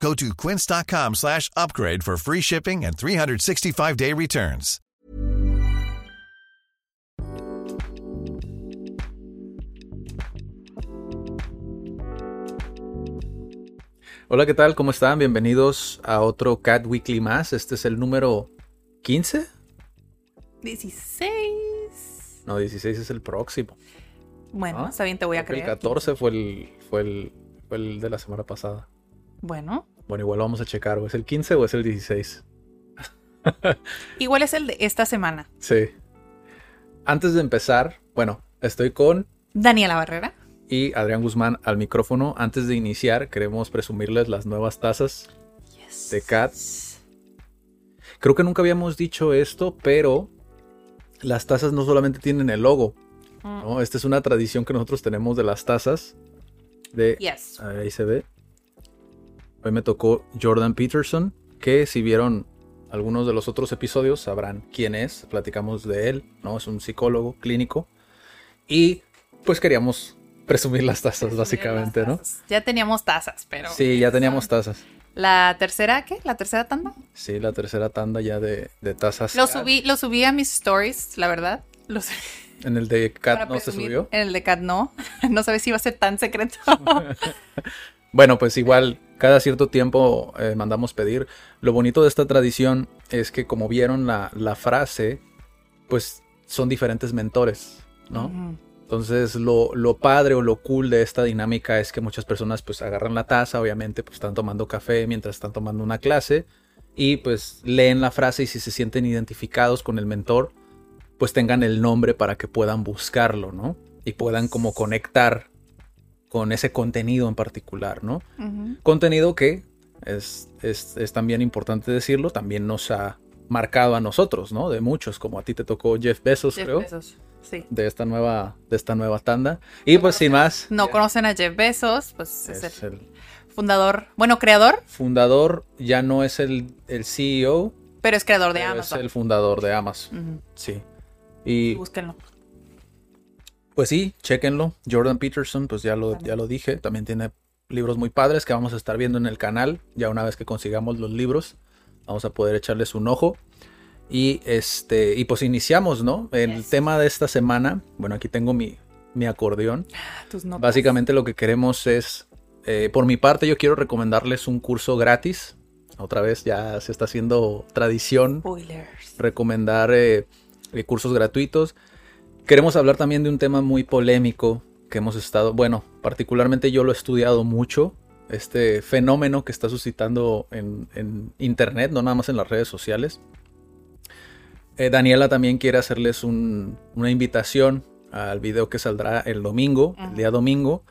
Go to quince.com slash upgrade for free shipping and 365-day returns. Hola, ¿qué tal? ¿Cómo están? Bienvenidos a otro Cat Weekly más. Este es el número 15. 16. No, 16 es el próximo. Bueno, ¿Ah? está bien, te voy a Creo creer. El 14 fue el, fue, el, fue el de la semana pasada. Bueno, Bueno, igual lo vamos a checar. ¿O es el 15 o es el 16? igual es el de esta semana. Sí. Antes de empezar, bueno, estoy con Daniela Barrera. y Adrián Guzmán al micrófono. Antes de iniciar, queremos presumirles las nuevas tazas de Cat. Creo que nunca habíamos dicho esto, pero las tazas no solamente tienen el logo, Mm, ¿no? Esta es una tradición que nosotros tenemos de las tazas. De, Yes. ahí se ve. Hoy me tocó Jordan Peterson, que si vieron algunos de los otros episodios sabrán quién es. Platicamos de él, ¿no? Es un psicólogo clínico. Y pues queríamos presumir las tazas, básicamente, Las ¿no? Ya teníamos tazas, pero. Sí, ya teníamos tazas. ¿La tercera qué? ¿La tercera tanda? Sí, la tercera tanda ya de, de tazas. Lo subí, lo subí a mis stories, la verdad. Lo subí En el de Cat para no se subió. En el de Cat no. No sabes si iba a ser tan secreto. Bueno, pues igual cada cierto tiempo eh, mandamos pedir. Lo bonito de esta tradición es que como vieron la, la frase, pues son diferentes mentores, ¿no? Entonces lo, lo padre o lo cool de esta dinámica es que muchas personas pues agarran la taza, obviamente pues están tomando café mientras están tomando una clase y pues leen la frase y si se sienten identificados con el mentor, pues tengan el nombre para que puedan buscarlo, ¿no? Y puedan como conectar con ese contenido en particular, ¿no? Contenido que es, es, es también importante decirlo, también nos ha marcado a nosotros, ¿no? De muchos, como a ti te tocó Jeff Bezos, Jeff creo, Bezos. Sí. de esta nueva, de esta nueva tanda. Y pues sin más, No conocen a Jeff Bezos, pues es, es el el fundador, bueno, creador, fundador, ya no es el, el CEO, pero es creador de pero Amazon. es el fundador de Amazon, sí. Y Búsquenlo. Pues sí, chéquenlo. Jordan Peterson, pues ya lo, ya lo dije, también tiene libros muy padres que vamos a estar viendo en el canal. Ya una vez que consigamos los libros, vamos a poder echarles un ojo. Y este, y pues iniciamos, ¿no? El Yes. tema de esta semana, bueno, aquí tengo mi, mi acordeón. Tus notas. Básicamente lo que queremos es, eh, por mi parte, yo quiero recomendarles un curso gratis. Otra vez ya se está haciendo tradición Spoilers. recomendar eh, eh, cursos gratuitos. Queremos hablar también de un tema muy polémico que hemos estado, bueno, particularmente yo lo he estudiado mucho, este fenómeno que está suscitando en, en internet, no nada más en las redes sociales. Eh, Daniela también quiere hacerles un- una invitación al video que saldrá el domingo, el día domingo.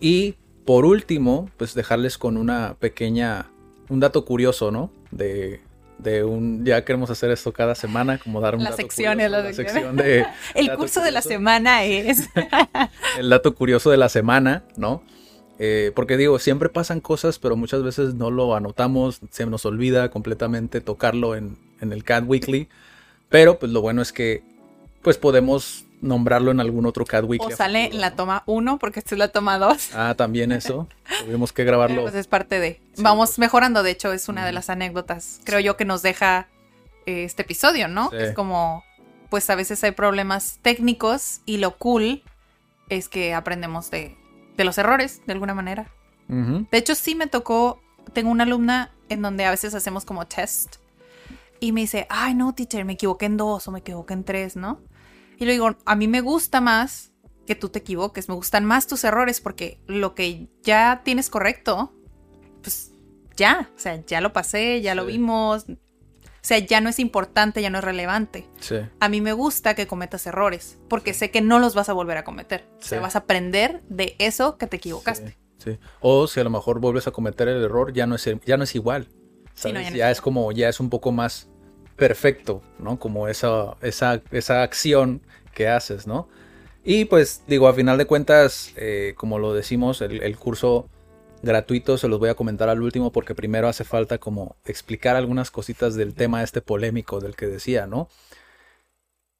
Y por último, pues dejarles con una pequeña, un dato curioso, ¿no? De, de un, ya queremos hacer esto cada semana, como dar un La dato sección, curioso, la la sección. sección de, El curso de la semana es. el dato curioso de la semana, ¿no? Eh, porque digo, siempre pasan cosas, pero muchas veces no lo anotamos, se nos olvida completamente tocarlo en, en el Cat Weekly. Pero pues lo bueno es que pues podemos nombrarlo en algún otro Cat Weekly. o sale futuro, en la ¿no? toma 1, porque esta es la toma 2. Ah, también eso. Tuvimos que grabarlo. Pues es parte de. Sí, Vamos pues. mejorando, de hecho, es una de las anécdotas, creo yo, que nos deja eh, este episodio, ¿no? Sí. Es como, pues a veces hay problemas técnicos y lo cool es que aprendemos de, de los errores, de alguna manera. De hecho, sí me tocó, tengo una alumna en donde a veces hacemos como test y me dice, ay no, teacher, me equivoqué en dos o me equivoqué en tres, ¿no? Y le digo, a mí me gusta más que tú te equivoques, me gustan más tus errores porque lo que ya tienes correcto, pues ya, o sea, ya lo pasé, ya lo Sí. vimos, o sea, ya no es importante, ya no es relevante. Sí. A mí me gusta que cometas errores porque sé que no los vas a volver a cometer. O sea, Sí. vas a aprender de eso que te equivocaste. Sí, sí. O si a lo mejor vuelves a cometer el error, ya no es, ya no es igual. Sí, no, ¿sabes? ya no ya es como, ya es un poco más perfecto, ¿no? Como esa, esa, esa acción que haces, ¿no? Y pues digo, a final de cuentas, eh, como lo decimos, el, curso gratuito se los voy a comentar al último porque primero hace falta como explicar algunas cositas del tema este polémico del que decía, ¿no?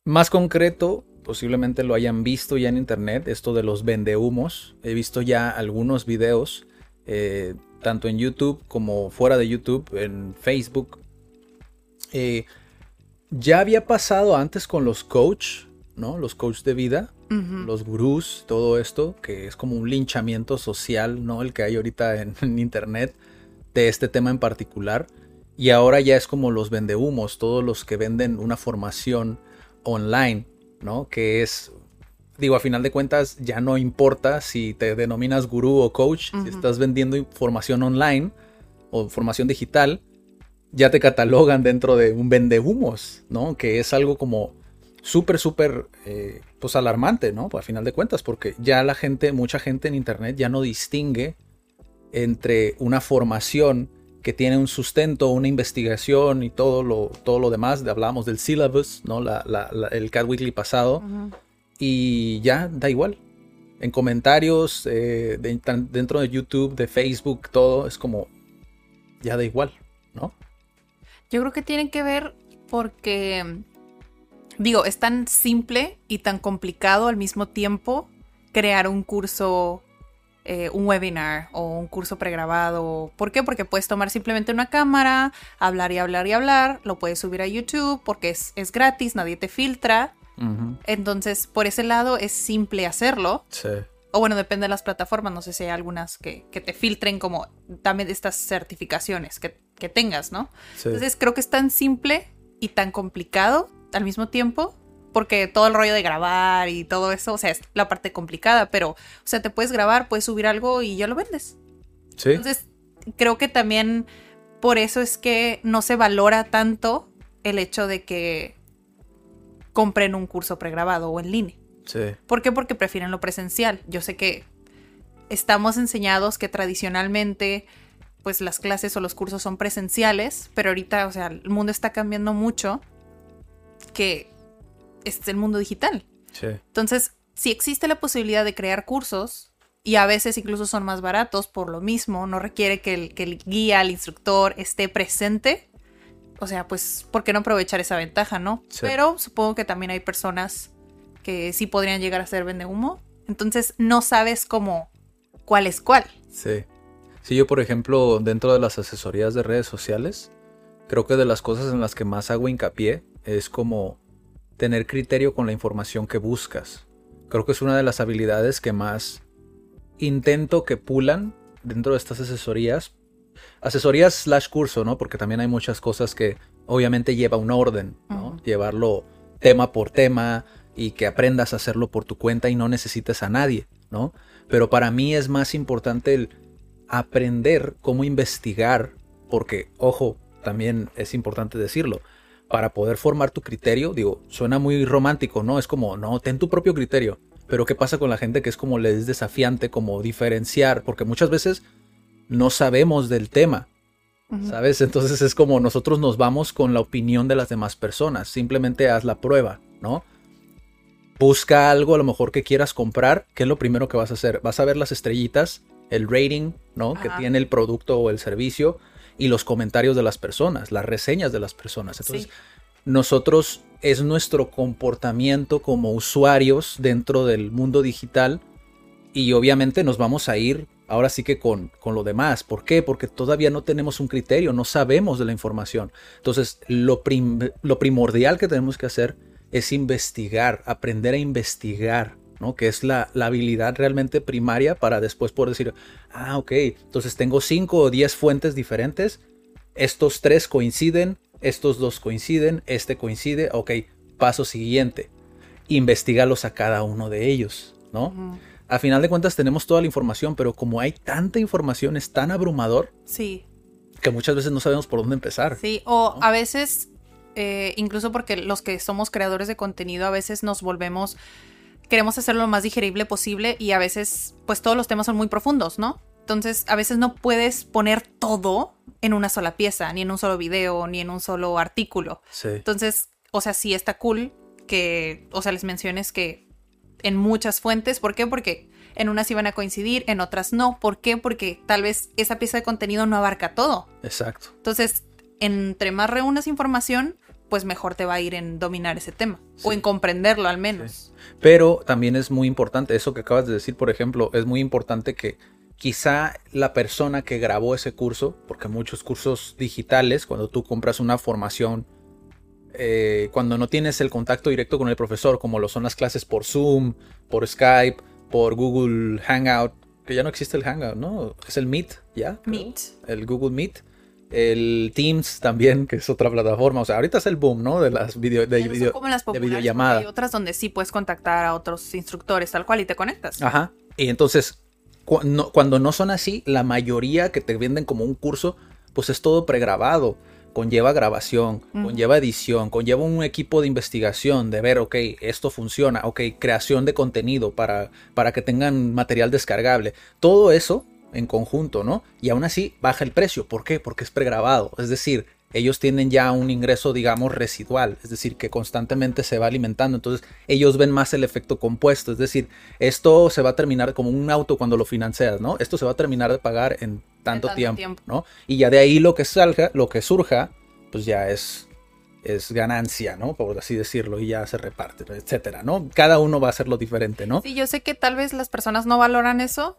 Más concreto, posiblemente lo hayan visto ya en internet, esto de los vendehumos. He visto ya algunos videos, eh, tanto en YouTube como fuera de YouTube, en Facebook. Eh, ya había pasado antes con los coach, ¿no? Los coach de vida, los gurús, todo esto, que es como un linchamiento social, ¿no? El que hay ahorita en, en internet de este tema en particular. Y ahora ya es como los vendehumos, todos los que venden una formación online, ¿no? Que es, digo, a final de cuentas ya no importa si te denominas gurú o coach, si estás vendiendo información online o formación digital, ya te catalogan dentro de un vendehumos, ¿no? Que es algo como súper, súper, eh, pues alarmante, ¿no? Pues a final de cuentas, porque ya la gente, mucha gente en Internet ya no distingue entre una formación que tiene un sustento, una investigación y todo lo, todo lo demás. Hablábamos del syllabus, ¿no? La, el Cat Weekly pasado. Y ya, da igual. En comentarios, eh, dentro de YouTube, de Facebook, todo es como, ya da igual, ¿no? Yo creo que tiene que ver porque, digo, es tan simple y tan complicado al mismo tiempo crear un curso eh, un webinar o un curso pregrabado. ¿Por qué? Porque puedes tomar simplemente una cámara, hablar y hablar y hablar, lo puedes subir a YouTube porque es, gratis, nadie te filtra. Entonces, por ese lado es simple hacerlo. Sí. O bueno, depende de las plataformas, no sé si hay algunas que, te filtren como dame estas certificaciones que, que tengas, ¿no? Entonces creo que es tan simple y tan complicado al mismo tiempo porque todo el rollo de grabar y todo eso, o sea, es la parte complicada, pero, o sea, te puedes grabar, puedes subir algo y ya lo vendes. Sí. Entonces, creo que también por eso es que no se valora tanto el hecho de que compren un curso pregrabado o en línea. Sí. ¿Por qué? Porque prefieren lo presencial. Yo sé que estamos enseñados que tradicionalmente pues las clases o los cursos son presenciales, pero ahorita, o sea, el mundo está cambiando mucho que es el mundo digital. Entonces, si existe la posibilidad de crear cursos, y a veces incluso son más baratos por lo mismo, no requiere que el, guía, el instructor esté presente, o sea, pues, ¿por qué no aprovechar esa ventaja, no? Pero supongo que también hay personas que sí podrían llegar a ser vende humo, entonces no sabes cómo, cuál es cuál. Sí. Sí, yo por ejemplo, dentro de las asesorías de redes sociales, creo que de las cosas en las que más hago hincapié es como tener criterio con la información que buscas. Creo que es una de las habilidades que más intento que pulan dentro de estas asesorías. Asesorías slash curso, ¿no? Porque también hay muchas cosas que obviamente lleva un orden, ¿no? Llevarlo tema por tema y que aprendas a hacerlo por tu cuenta y no necesites a nadie, ¿no? Pero para mí es más importante el aprender cómo investigar, porque, ojo, también es importante decirlo, para poder formar tu criterio, digo, suena muy romántico, ¿no? Es como, no, ten tu propio criterio. Pero ¿qué pasa con la gente que es como le es desafiante, como diferenciar? Porque muchas veces no sabemos del tema, ¿sabes? Entonces es como nosotros nos vamos con la opinión de las demás personas. Simplemente haz la prueba, ¿no? Busca algo a lo mejor que quieras comprar. ¿Qué es lo primero que vas a hacer? Vas a ver las estrellitas, el rating, ¿no? Que tiene el producto o el servicio y los comentarios de las personas, las reseñas de las personas. Entonces, nosotros es nuestro comportamiento como usuarios dentro del mundo digital y obviamente nos vamos a ir ahora sí que con, con lo demás. ¿Por qué? Porque todavía no tenemos un criterio, no sabemos de la información. Entonces, lo, lo primordial que tenemos que hacer es investigar, aprender a investigar que es la, habilidad realmente primaria para después poder decir, ah, ok, entonces tengo 5 o 10 fuentes diferentes, estos tres coinciden, estos dos coinciden, este coincide, ok, paso siguiente, investigalos a cada uno de ellos, ¿no? A final de cuentas tenemos toda la información, pero como hay tanta información, es tan abrumador. Sí. Que muchas veces no sabemos por dónde empezar. Sí, o a veces, eh, incluso porque los que somos creadores de contenido, a veces nos volvemos queremos hacerlo lo más digerible posible y a veces pues todos los temas son muy profundos, ¿no? Entonces, a veces no puedes poner todo en una sola pieza, ni en un solo video, ni en un solo artículo. Sí. Entonces, o sea, sí está cool que, o sea, les menciones que en muchas fuentes, ¿por qué? Porque en unas iban a coincidir, en otras no. ¿Por qué? Porque tal vez esa pieza de contenido no abarca todo. Exacto. Entonces, entre más reúnas información, pues mejor te va a ir en dominar ese tema o Sí. en comprenderlo al menos. Pero también es muy importante, eso que acabas de decir, por ejemplo, es muy importante que quizá la persona que grabó ese curso, porque muchos cursos digitales, cuando tú compras una formación, eh, cuando no tienes el contacto directo con el profesor, como lo son las clases por Zoom, por Skype, por Google Hangout, que ya no existe el Hangout, ¿no? Es el Meet, ¿ya? Meet. El Google Meet. El Teams también, que es otra plataforma. O sea, ahorita es el boom, ¿no? De las video, de son video- como las de videollamada. Hay otras donde sí puedes contactar a otros instructores tal cual y te conectas. Ajá. Y entonces, cu- no- cuando no son así, la mayoría que te venden como un curso, pues es todo pregrabado. Conlleva grabación, conlleva edición, conlleva un equipo de investigación, de ver, ok, esto funciona, ok, creación de contenido para, para que tengan material descargable. Todo eso en conjunto, ¿no? Y aún así baja el precio. ¿Por qué? Porque es pregrabado. Es decir, ellos tienen ya un ingreso, digamos, residual. Es decir, que constantemente se va alimentando. Entonces, ellos ven más el efecto compuesto. Es decir, esto se va a terminar como un auto cuando lo financias, ¿no? Esto se va a terminar de pagar en tanto, tanto tiempo, tiempo. ¿no? Y ya de ahí lo que salga, lo que surja, pues ya es es ganancia, ¿no? Por así decirlo, y ya se reparte, etcétera, ¿no? Cada uno va a hacerlo diferente, ¿no? Sí, yo sé que tal vez las personas no valoran eso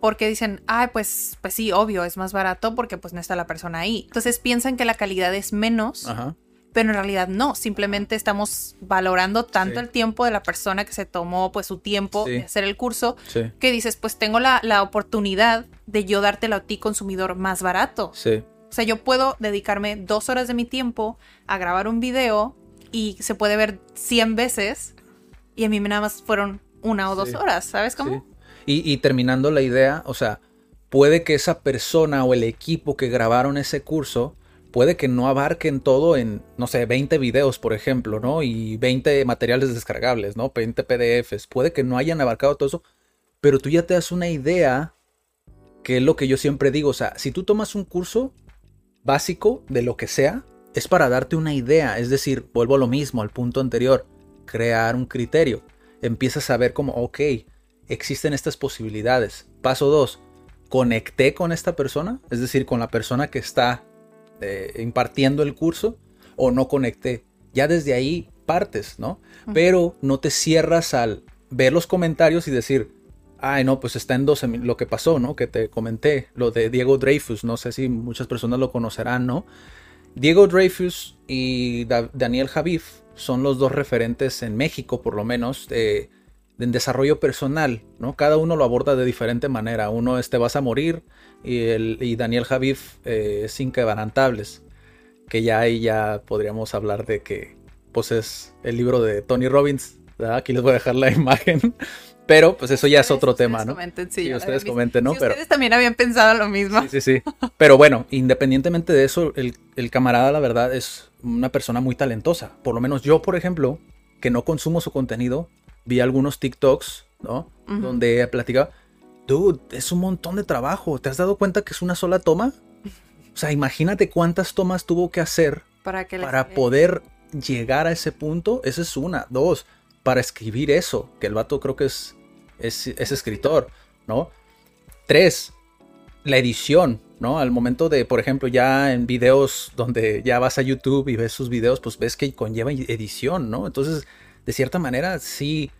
porque dicen, ay, pues, pues sí, obvio, es más barato porque pues no está la persona ahí. Entonces piensan que la calidad es menos, Ajá. pero en realidad no. Simplemente estamos valorando tanto Sí. el tiempo de la persona que se tomó pues su tiempo Sí. de hacer el curso Sí, que dices, pues tengo la, la oportunidad de yo dártelo a ti consumidor más barato. sí, O sea, yo puedo dedicarme dos horas de mi tiempo a grabar un video y se puede ver 100 veces y a mí nada más fueron una o dos Sí. horas, ¿sabes cómo? Y terminando la idea, o sea, puede que esa persona o el equipo que grabaron ese curso, puede que no abarquen todo en, no sé, 20 videos, por ejemplo, ¿no? Y 20 materiales descargables, ¿no? 20 PDFs. Puede que no hayan abarcado todo eso, pero tú ya te das una idea, que es lo que yo siempre digo, o sea, si tú tomas un curso básico de lo que sea, es para darte una idea, es decir, vuelvo a lo mismo, al punto anterior, crear un criterio. Empiezas a ver como, ok, existen estas posibilidades. Paso 2, conecté con esta persona, es decir, con la persona que está eh, impartiendo el curso, o no conecté. Ya desde ahí partes, ¿no? Pero no te cierras al ver los comentarios y decir, ay, no, pues está en 12 mil, lo que pasó, ¿no? Que te comenté, lo de Diego Dreyfus, no sé si muchas personas lo conocerán, ¿no? Diego Dreyfus y Da- Daniel Javif son los dos referentes en México, por lo menos, de en desarrollo personal, ¿no? Cada uno lo aborda de diferente manera. Uno es Te vas a morir y, el, y Daniel Javif eh, es Inquebrantables, que ya ahí ya podríamos hablar de que pues es el libro de Tony Robbins, ¿verdad? Aquí les voy a dejar la imagen, pero pues eso ya es otro ustedes tema, ¿no? comenten, sí, Sí, ustedes comenten, ¿no? Si Pero- ustedes también habían pensado lo mismo. Sí, sí, sí. Pero bueno, independientemente de eso, el, el camarada, la verdad, es una persona muy talentosa. Por lo menos yo, por ejemplo, que no consumo su contenido, vi algunos TikToks, ¿no? Ujú. Donde platicaba, dude, es un montón de trabajo. ¿Te has dado cuenta que es una sola toma? O sea, imagínate cuántas tomas tuvo que hacer Para que les- para poder llegar a ese punto. Esa es una. Dos, para escribir eso, que el vato creo que es, es, es escritor, ¿no? Tres, la edición, ¿no? Al momento de, por ejemplo, ya en videos donde ya vas a YouTube y ves sus videos, pues ves que conlleva edición, ¿no? Entonces, de cierta manera, sí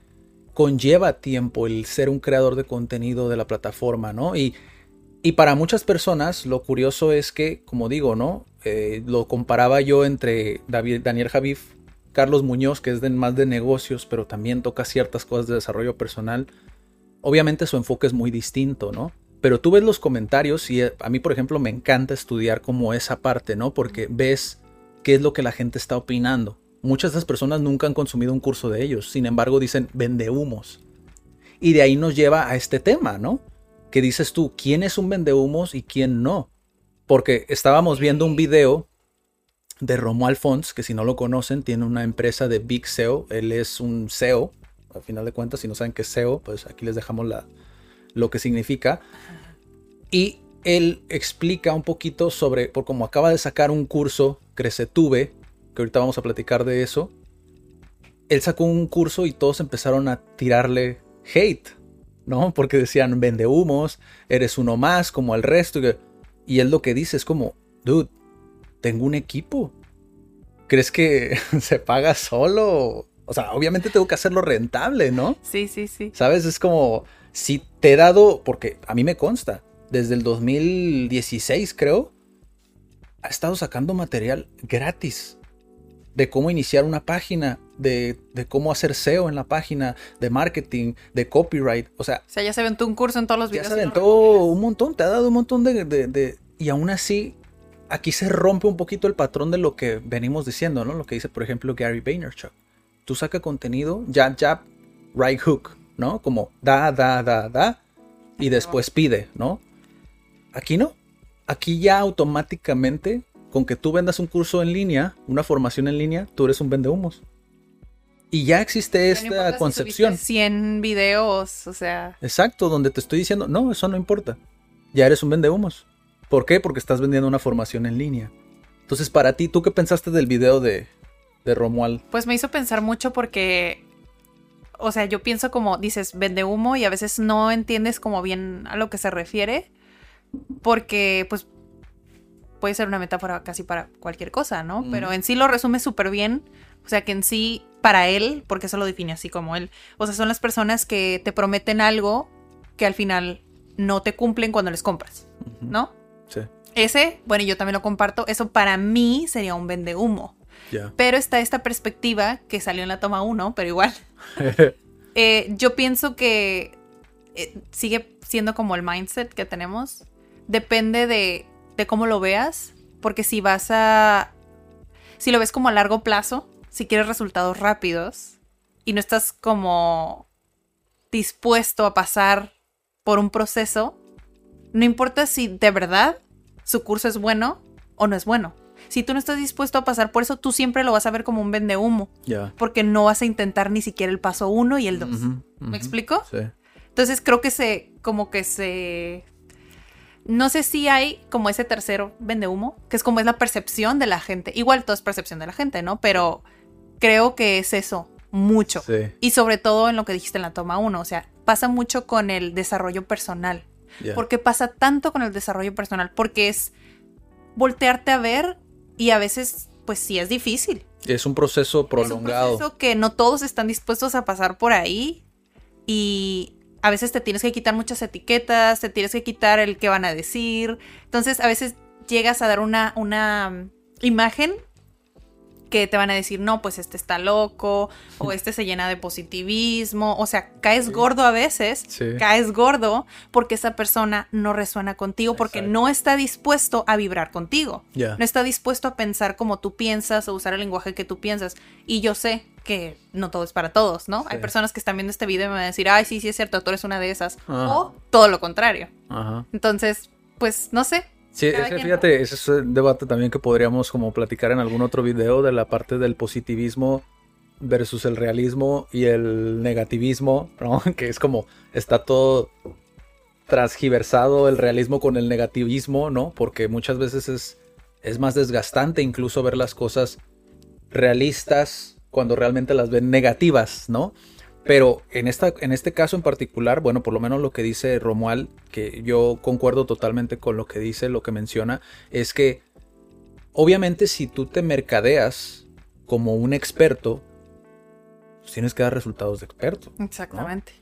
conlleva tiempo el ser un creador de contenido de la plataforma, ¿no? Y, y para muchas personas, lo curioso es que, como digo, ¿no? Eh, lo comparaba yo entre Daniel Javif, Carlos Muñoz, que es de, más de negocios, pero también toca ciertas cosas de desarrollo personal. Obviamente su enfoque es muy distinto, ¿no? Pero tú ves los comentarios y eh, a mí, por ejemplo, me encanta estudiar como esa parte, ¿no? Porque ves qué es lo que la gente está opinando. Muchas de esas personas nunca han consumido un curso de ellos, sin embargo dicen vende humos. Y de ahí nos lleva a este tema, ¿no? Que dices tú, ¿quién es un vende humos y quién no? Porque estábamos viendo un video de Romo Alfons, que si no lo conocen, tiene una empresa de Big SEO. Él es un SEO, al final de cuentas, si no saben qué es SEO, pues aquí les dejamos la, lo que significa. Y él explica un poquito sobre, por como acaba de sacar un curso, Crecetube, que ahorita vamos a platicar de eso. Él sacó un curso y todos empezaron a tirarle hate, ¿no? Porque decían, vende humos, eres uno más como el resto. Y él lo que dice es como, dude, tengo un equipo. ¿Crees que se paga solo? O sea, obviamente tengo que hacerlo rentable, ¿no? Sí, sí, sí. ¿Sabes? Es como, si te he dado, porque a mí me consta, desde el 2016 creo, ha estado sacando material gratis de cómo iniciar una página, de, de, cómo hacer SEO en la página, de marketing, de copyright. O sea, o sea, ya se aventó un curso en todos los videos. Ya se aventó un montón, te ha dado un montón de, de, de, Y aún así, aquí se rompe un poquito el patrón de lo que venimos diciendo, ¿no? Lo que dice, por ejemplo, Gary Vaynerchuk. Tú saca contenido, jab, jab, right hook, ¿no? Como da, da, da, da, y después pide, ¿no? Aquí no. Aquí ya automáticamente, con que tú vendas un curso en línea, una formación en línea, tú eres un vendehumos. Y ya existe esta concepción. 100 videos, o sea. Exacto, donde te estoy diciendo, no, eso no importa. Ya eres un vendehumos. ¿Por qué? Porque estás vendiendo una formación en línea. Entonces, para ti, ¿tú qué pensaste del video de, de Romuald? Pues me hizo pensar mucho porque, o sea, yo pienso como, dices, vende humo y a veces no entiendes como bien a lo que se refiere porque pues puede ser una metáfora casi para cualquier cosa, ¿no? Mm. Pero en sí lo resume súper bien. O sea, que en sí, para él, porque eso lo define así como él, o sea, son las personas que te prometen algo que al final no te cumplen cuando les compras, ¿no? Sí. Ese, bueno, yo también lo comparto, eso para mí sería un vende humo. Ya. Pero está esta perspectiva que salió en la toma 1, pero igual. Eh, yo pienso que eh, sigue siendo como el mindset que tenemos. Depende de, de cómo lo veas, porque si vas a... Si lo ves como a largo plazo, si quieres resultados rápidos y no estás como dispuesto a pasar por un proceso, no importa si de verdad su curso es bueno o no es bueno. Si tú no estás dispuesto a pasar por eso, tú siempre lo vas a ver como un vende humo. Ya. Porque no vas a intentar ni siquiera el paso uno y el dos. ¿Me explico? Sí. Entonces creo que se, como que se... No sé si hay como ese tercero vende humo, que es como es la percepción de la gente. Igual todo es percepción de la gente, ¿no? Pero creo que es eso, mucho. Sí. Y sobre todo en lo que dijiste en la toma uno, o sea, pasa mucho con el desarrollo personal. Ya. ¿Por qué pasa tanto con el desarrollo personal? Porque es voltearte a ver y a veces, pues sí es difícil. Es un proceso prolongado. Es un proceso que no todos están dispuestos a pasar por ahí y a veces te tienes que quitar muchas etiquetas, te tienes que quitar el que van a decir. Entonces a veces llegas a dar una, una mm, imagen que te van a decir, no, pues este está loco, o este se llena de positivismo, o sea, caes gordo a veces, Sí. caes gordo porque esa persona no resuena contigo, porque Exacto. no está dispuesto a vibrar contigo no está dispuesto a pensar como tú piensas o usar el lenguaje que tú piensas. Y yo sé que no todo es para todos, ¿no? Hay personas que están viendo este video y me van a decir, ay, sí, sí es cierto, tú eres una de esas. Ajá. O todo lo contrario. Ajá. Entonces, pues, no sé. Sí, ese, fíjate, ese es un debate también que podríamos como platicar en algún otro video de la parte del positivismo versus el realismo y el negativismo, ¿no? Que es como está todo transgiversado el realismo con el negativismo, ¿no? Porque muchas veces es, es más desgastante incluso ver las cosas realistas cuando realmente las ven negativas, ¿no? Pero en, esta, en este caso en particular, bueno, por lo menos lo que dice Romuald, que yo concuerdo totalmente con lo que dice, lo que menciona, es que obviamente si tú te mercadeas como un experto, pues tienes que dar resultados de experto. Exactamente.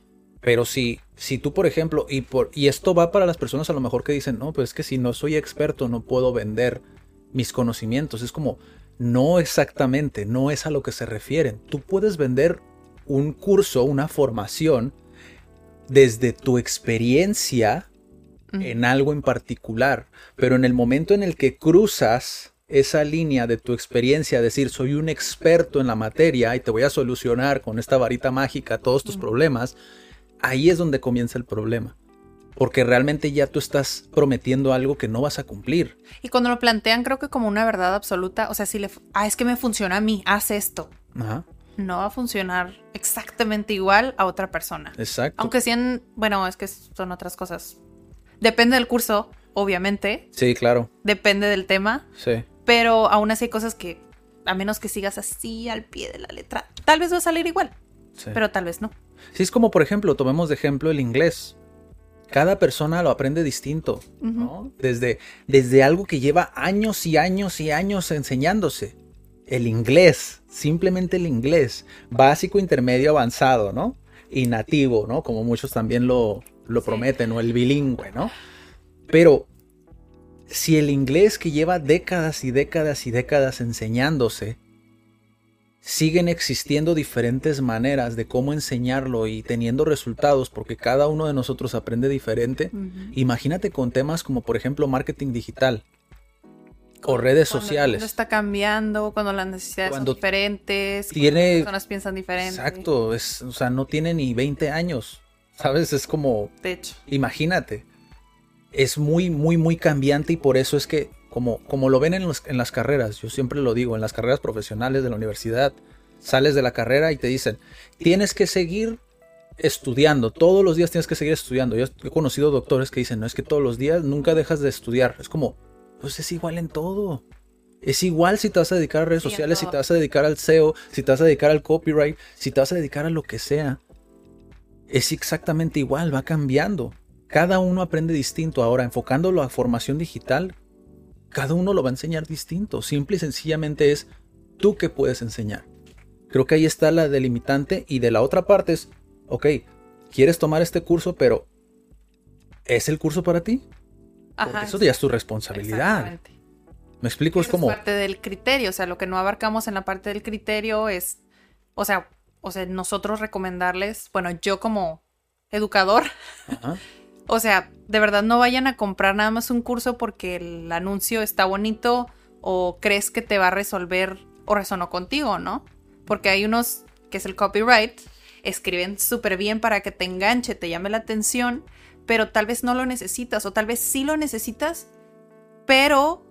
Pero si, si tú, por ejemplo, y, por, y esto va para las personas a lo mejor que dicen, no, pues es que si no soy experto no puedo vender mis conocimientos. Es como, no exactamente, no es a lo que se refieren. Tú puedes vender un curso, una formación, desde tu experiencia en algo en particular, pero en el momento en el que cruzas esa línea de tu experiencia, decir soy un experto en la materia y te voy a solucionar con esta varita mágica todos tus problemas, ahí es donde comienza el problema. Porque realmente ya tú estás prometiendo algo que no vas a cumplir. Y cuando lo plantean, creo que como una verdad absoluta, o sea, si le, ah, es que me funciona a mí, haz esto. Ajá, No va a funcionar exactamente igual a otra persona. exacto. Aunque sean, bueno, es que son otras cosas. Depende del curso, obviamente. Sí, claro. Depende del tema. Sí. Pero aún así hay cosas que, a menos que sigas así al pie de la letra, tal vez va a salir igual. sí. Pero tal vez no. Sí, es como, por ejemplo, tomemos de ejemplo el inglés. Cada persona lo aprende distinto, ¿no? Desde, desde algo que lleva años y años y años enseñándose. El inglés, simplemente el inglés, básico, intermedio, avanzado, ¿no? Y nativo, ¿no? Como muchos también lo, lo prometen, o el bilingüe, ¿no? Pero si el inglés que lleva décadas y décadas y décadas enseñándose, siguen existiendo diferentes maneras de cómo enseñarlo y teniendo resultados porque cada uno de nosotros aprende diferente. Imagínate con temas como por ejemplo marketing digital o redes Cuando sociales. está cambiando, cuando las necesidades Cuando son diferentes, cuando tiene- las personas piensan diferente. Exacto, es, o sea, no tiene ni 20 años, ¿sabes? Es como, De hecho. imagínate, es muy, muy, muy cambiante y por eso es que, como, como lo ven en, los- en las carreras, yo siempre lo digo, en las carreras profesionales de la universidad, sales de la carrera y te dicen, tienes que seguir estudiando, todos los días tienes que seguir estudiando. Yo he conocido doctores que dicen, no es que todos los días nunca dejas de estudiar. Es como, pues es igual en todo. Es igual si te vas a dedicar a redes Sí, sociales, si te vas a dedicar al SEO, si te vas a dedicar al copyright, si te vas a dedicar a lo que sea. Es exactamente igual, va cambiando. Cada uno aprende distinto. Ahora, enfocándolo a formación digital, cada uno lo va a enseñar distinto. Simple y sencillamente es tú que puedes enseñar. Creo que ahí está la delimitante. Y de la otra parte es, ok, quieres tomar este curso, pero ¿es el curso para ti? Porque Ajá. eso ya es tu responsabilidad. Exactamente. Me explico, es como... parte del criterio, o sea, lo que no abarcamos en la parte del criterio es, o sea, o sea, nosotros recomendarles, bueno, yo como educador, Ajá, o sea, de verdad no vayan a comprar nada más un curso porque el anuncio está bonito o crees que te va a resolver o resonó contigo, ¿no? Porque hay unos que es el copyright, escriben súper bien para que te enganche, te llame la atención, pero tal vez no lo necesitas o tal vez sí lo necesitas, pero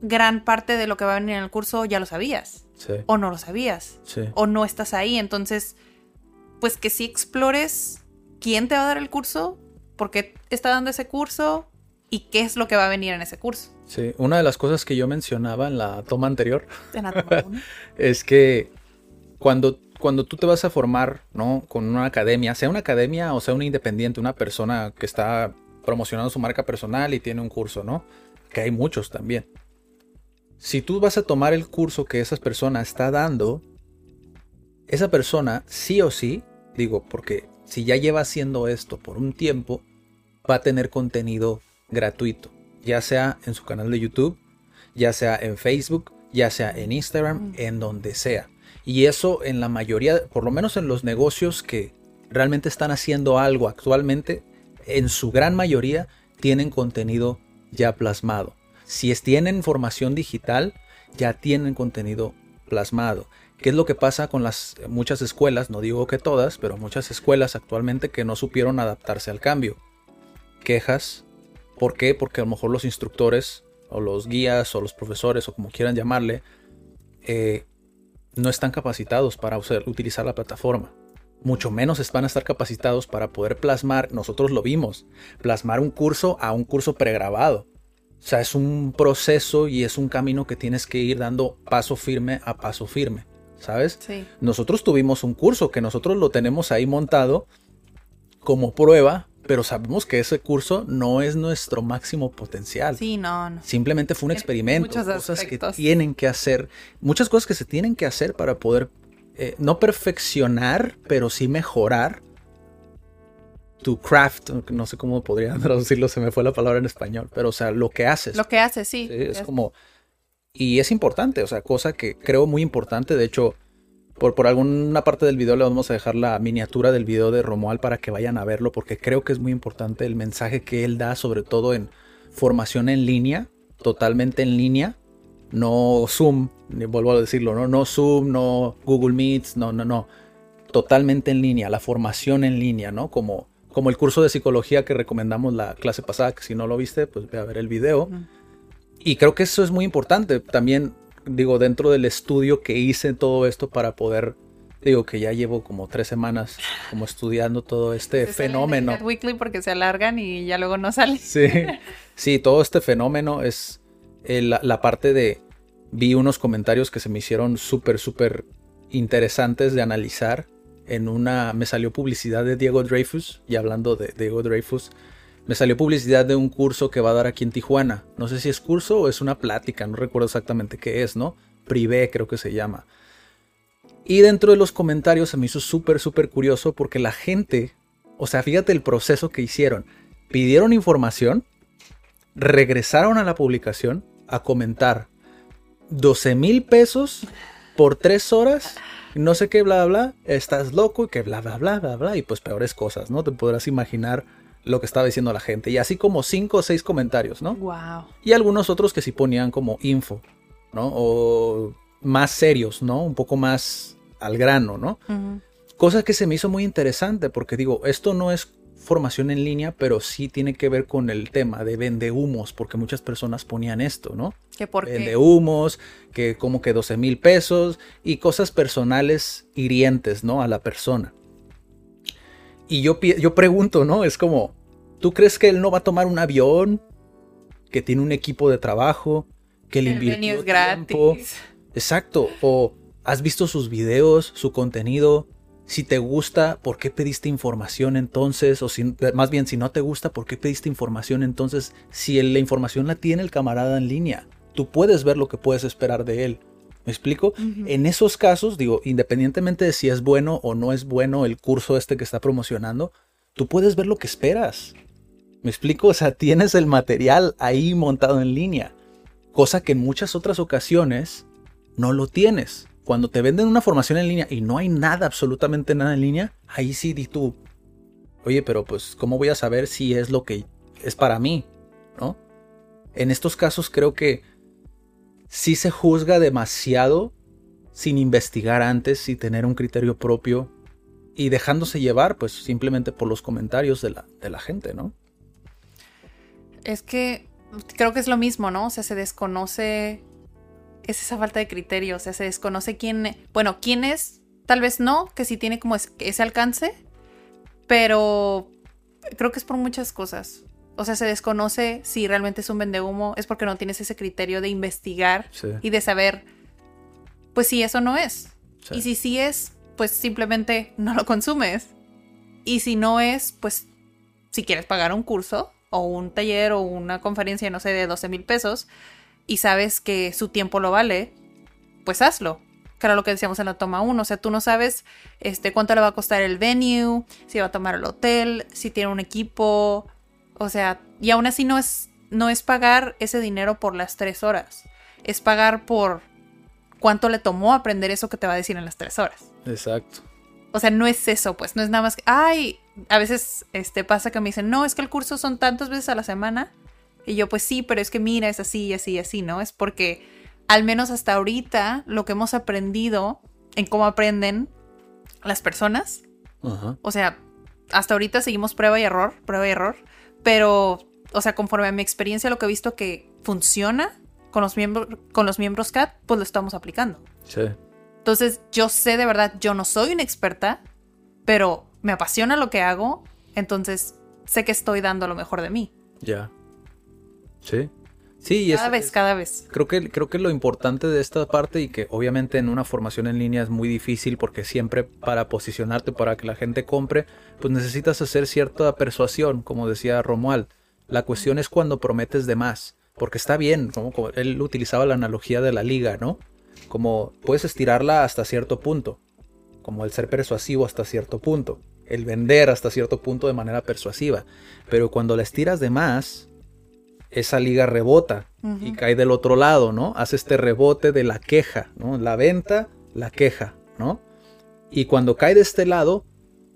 gran parte de lo que va a venir en el curso ya lo sabías sí, o no lo sabías sí. o no estás ahí. Entonces, pues que sí explores quién te va a dar el curso, por qué está dando ese curso y qué es lo que va a venir en ese curso. Sí, una de las cosas que yo mencionaba en la toma anterior En la toma es que cuando, cuando tú te vas a formar, ¿no? Con una academia, sea una academia o sea una independiente, una persona que está promocionando su marca personal y tiene un curso, ¿no? Que hay muchos también. Si tú vas a tomar el curso que esa persona está dando, esa persona sí o sí, digo, porque si ya lleva haciendo esto por un tiempo, va a tener contenido gratuito, ya sea en su canal de YouTube, ya sea en Facebook, ya sea en Instagram, en donde sea. Y eso en la mayoría, por lo menos en los negocios que realmente están haciendo algo actualmente, en su gran mayoría tienen contenido ya plasmado. Si tienen formación digital, ya tienen contenido plasmado. ¿Qué es lo que pasa con las muchas escuelas? No digo que todas, pero muchas escuelas actualmente que no supieron adaptarse al cambio. Quejas. ¿Por qué? Porque a lo mejor los instructores o los guías o los profesores o como quieran llamarle, eh, no están capacitados para usar- utilizar la plataforma. Mucho menos van a estar capacitados para poder plasmar, nosotros lo vimos, plasmar un curso a un curso pregrabado. O sea, es un proceso y es un camino que tienes que ir dando paso firme a paso firme, ¿sabes? Sí. Nosotros tuvimos un curso que nosotros lo tenemos ahí montado como prueba, pero sabemos que ese curso no es nuestro máximo potencial. Sí, no, no. Simplemente fue un En experimento, muchos cosas que tienen que hacer, muchas cosas que se tienen que hacer para poder eh, no perfeccionar, pero sí mejorar tu craft, no sé cómo podría traducirlo, se me fue la palabra en español, pero o sea, lo que haces. Lo que hace, sí. Sí, es Es- como. Y es importante, o sea, cosa que creo muy importante. De hecho, por, por alguna parte del video le vamos a dejar la miniatura del video de Romual para que vayan a verlo, porque creo que es muy importante el mensaje que él da, sobre todo en formación en línea, totalmente en línea. No Zoom, vuelvo a decirlo, no, no Zoom, no Google Meets, no, no, no. Totalmente en línea, la formación en línea, ¿no? Como, como el curso de psicología que recomendamos la clase pasada, que si no lo viste, pues ve a ver el video. Y creo que eso es muy importante. También, digo, dentro del estudio que hice todo esto para poder Digo que ya llevo como tres semanas como estudiando todo este Se fenómeno. Weekly porque se alargan y ya luego no salen. Sí, sí, todo este fenómeno es eh, la, la parte de... Vi unos comentarios que se me hicieron súper, súper interesantes de analizar. En una... Me salió publicidad de Diego Dreyfus, y hablando de Diego Dreyfus, me salió publicidad de un curso que va a dar aquí en Tijuana. No sé si es curso o es una plática, no recuerdo exactamente qué es, ¿no? Privé creo que se llama. Y dentro de los comentarios se me hizo súper, súper curioso porque la gente, o sea, fíjate el proceso que hicieron. Pidieron información, regresaron a la publicación a comentar 12 mil pesos por tres horas, no sé qué, bla, bla, bla, estás loco y que bla, bla, bla, bla, bla, y pues peores cosas, ¿no? Te podrás imaginar lo que estaba diciendo la gente. Y así como cinco o seis comentarios, ¿no? Wow. Y algunos otros que sí ponían como info, ¿no? O más serios, ¿no? Un poco más al grano, ¿no? Cosa que se me hizo muy interesante porque digo, esto no es formación en línea, pero sí tiene que ver con el tema de vende humos, porque muchas personas ponían esto, ¿no? Que por Vende qué. humos, que como que 12 mil pesos y cosas personales hirientes, ¿no? A la persona. Y yo, yo pregunto, ¿no? Es como, ¿tú crees que él no va a tomar un avión? Que tiene un equipo de trabajo, que le invirtió es tiempo? gratis. Exacto. O has visto sus videos, su contenido. Si te gusta, ¿por qué pediste información entonces? O si, más bien, si no te gusta, ¿por qué pediste información entonces? Si la información la tiene el camarada en línea, tú puedes ver lo que puedes esperar de él. ¿Me explico? En esos casos, digo, independientemente de si es bueno o no es bueno el curso este que está promocionando, tú puedes ver lo que esperas. ¿Me explico? O sea, tienes el material ahí montado en línea. Cosa que en muchas otras ocasiones no lo tienes. Cuando te venden una formación en línea y no hay nada, absolutamente nada en línea, ahí sí di tú, oye, pero pues, ¿cómo voy a saber si es lo que es para mí? ¿No? En estos casos creo que sí se juzga demasiado sin investigar antes, sin tener un criterio propio y dejándose llevar, pues simplemente por los comentarios de la, de la gente, ¿no? Es que creo que es lo mismo, ¿no? O sea, se desconoce. Es esa falta de criterio. O sea, se desconoce quién. Bueno, quién es. Tal vez no, que sí tiene como es- ese alcance. Pero creo que es por muchas cosas. O sea, se desconoce si realmente es un vendehumo. Es porque no tienes ese criterio de investigar Sí. y de saber. Pues si eso no es. Sí. Y si sí es, pues simplemente no lo consumes. Y si no es, pues si quieres pagar un curso o un taller o una conferencia, no sé, de 12 mil pesos y sabes que su tiempo lo vale, pues hazlo. Era lo que decíamos en la toma 1. O sea, tú no sabes este, cuánto le va a costar el venue, si va a tomar el hotel, si tiene un equipo. O sea, y aún así no es, no es pagar ese dinero por las tres horas. Es pagar por cuánto le tomó aprender eso que te va a decir en las tres horas. Exacto. O sea, no es eso, pues no es nada más que, ay, a veces este pasa que me dicen, no, es que el curso son tantas veces a la semana. Y yo, pues sí, pero es que mira, es así, así, así, ¿no? Es porque, al menos hasta ahorita, lo que hemos aprendido en cómo aprenden las personas, o sea, hasta ahorita seguimos prueba y error, prueba y error, pero, o sea, conforme a mi experiencia, lo que he visto que funciona con los miembros, con los miembros CAT, pues lo estamos aplicando. Sí. Entonces, yo sé de verdad, yo no soy una experta, pero me apasiona lo que hago, entonces sé que estoy dando lo mejor de mí. Ya. Sí. Sí, es, Cada vez, es- cada vez. creo que creo que lo importante de esta parte y que obviamente en una formación en línea es muy difícil porque siempre para posicionarte para que la gente compre, pues necesitas hacer cierta persuasión, como decía Romuald. La cuestión es cuando prometes de más, porque está bien, como, como él utilizaba la analogía de la liga, ¿no? Como puedes estirarla hasta cierto punto, como el ser persuasivo hasta cierto punto, el vender hasta cierto punto de manera persuasiva, pero cuando la estiras de más, esa liga rebota y cae del otro lado, ¿no? Hace este rebote de la queja, ¿no? La venta, la queja, ¿no? Y cuando cae de este lado,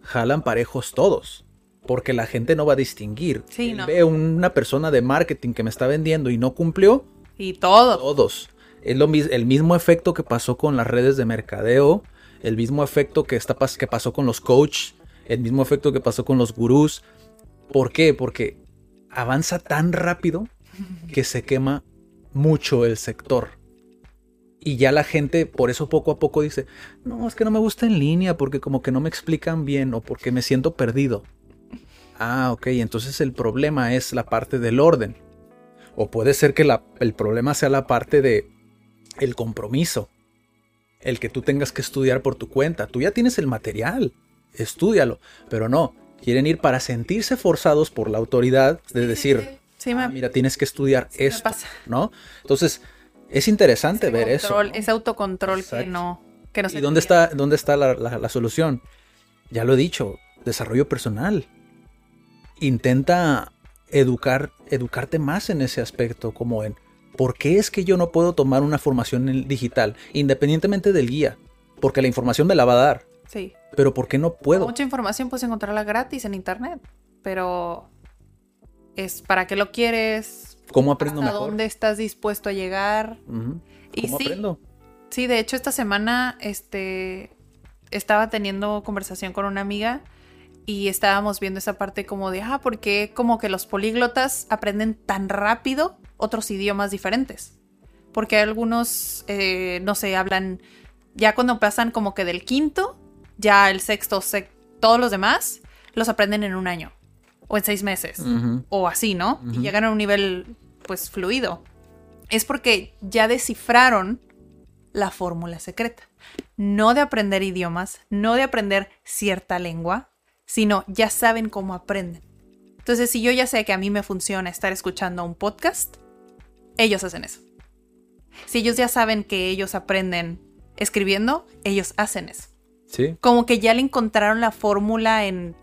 jalan parejos todos, porque la gente no va a distinguir. Sí, no. Ve una persona de marketing que me está vendiendo y no cumplió, Y todo. todos. Es lo, el mismo efecto que pasó con las redes de mercadeo, el mismo efecto que, está, que pasó con los coach, el mismo efecto que pasó con los gurús. ¿Por qué? Porque avanza tan rápido que se quema mucho el sector. Y ya la gente por eso poco a poco dice, no, es que no me gusta en línea porque como que no me explican bien o porque me siento perdido. Ah, ok, entonces el problema es la parte del orden. O puede ser que el problema sea la parte de el compromiso. El que tú tengas que estudiar por tu cuenta. Tú ya tienes el material. Estúdialo. Pero no. Quieren ir para sentirse forzados por la autoridad de decir, ah, mira, tienes que estudiar esto. ¿No? Entonces, es interesante ver eso. Ese autocontrol que no, que no ¿Y dónde está, dónde está la solución? Ya lo he dicho, desarrollo personal. Intenta educar, educarte más en ese aspecto, como en por qué es que yo no puedo tomar una formación digital, independientemente del guía, porque la información me la va a dar. Sí. Pero ¿por qué no puedo? Mucha información puedes encontrarla gratis en internet, pero es para qué lo quieres. ¿Cómo aprendo ¿A dónde estás dispuesto a llegar? y sí, aprendo? Sí, de hecho esta semana este estaba teniendo conversación con una amiga y estábamos viendo esa parte como de, ah, ¿por qué como que los políglotas aprenden tan rápido otros idiomas diferentes? Porque algunos, eh, no sé, hablan, ya cuando pasan como que del quinto, ya el sexto, todos los demás los aprenden en un año o en seis meses o así, ¿no? Y llegan a un nivel pues fluido. Es porque ya descifraron la fórmula secreta. No de aprender idiomas, no de aprender cierta lengua, sino ya saben cómo aprenden. Entonces, si yo ya sé que a mí me funciona estar escuchando un podcast, ellos hacen eso. Si ellos ya saben que ellos aprenden escribiendo, ellos hacen eso. Sí. Como que ya le encontraron la fórmula en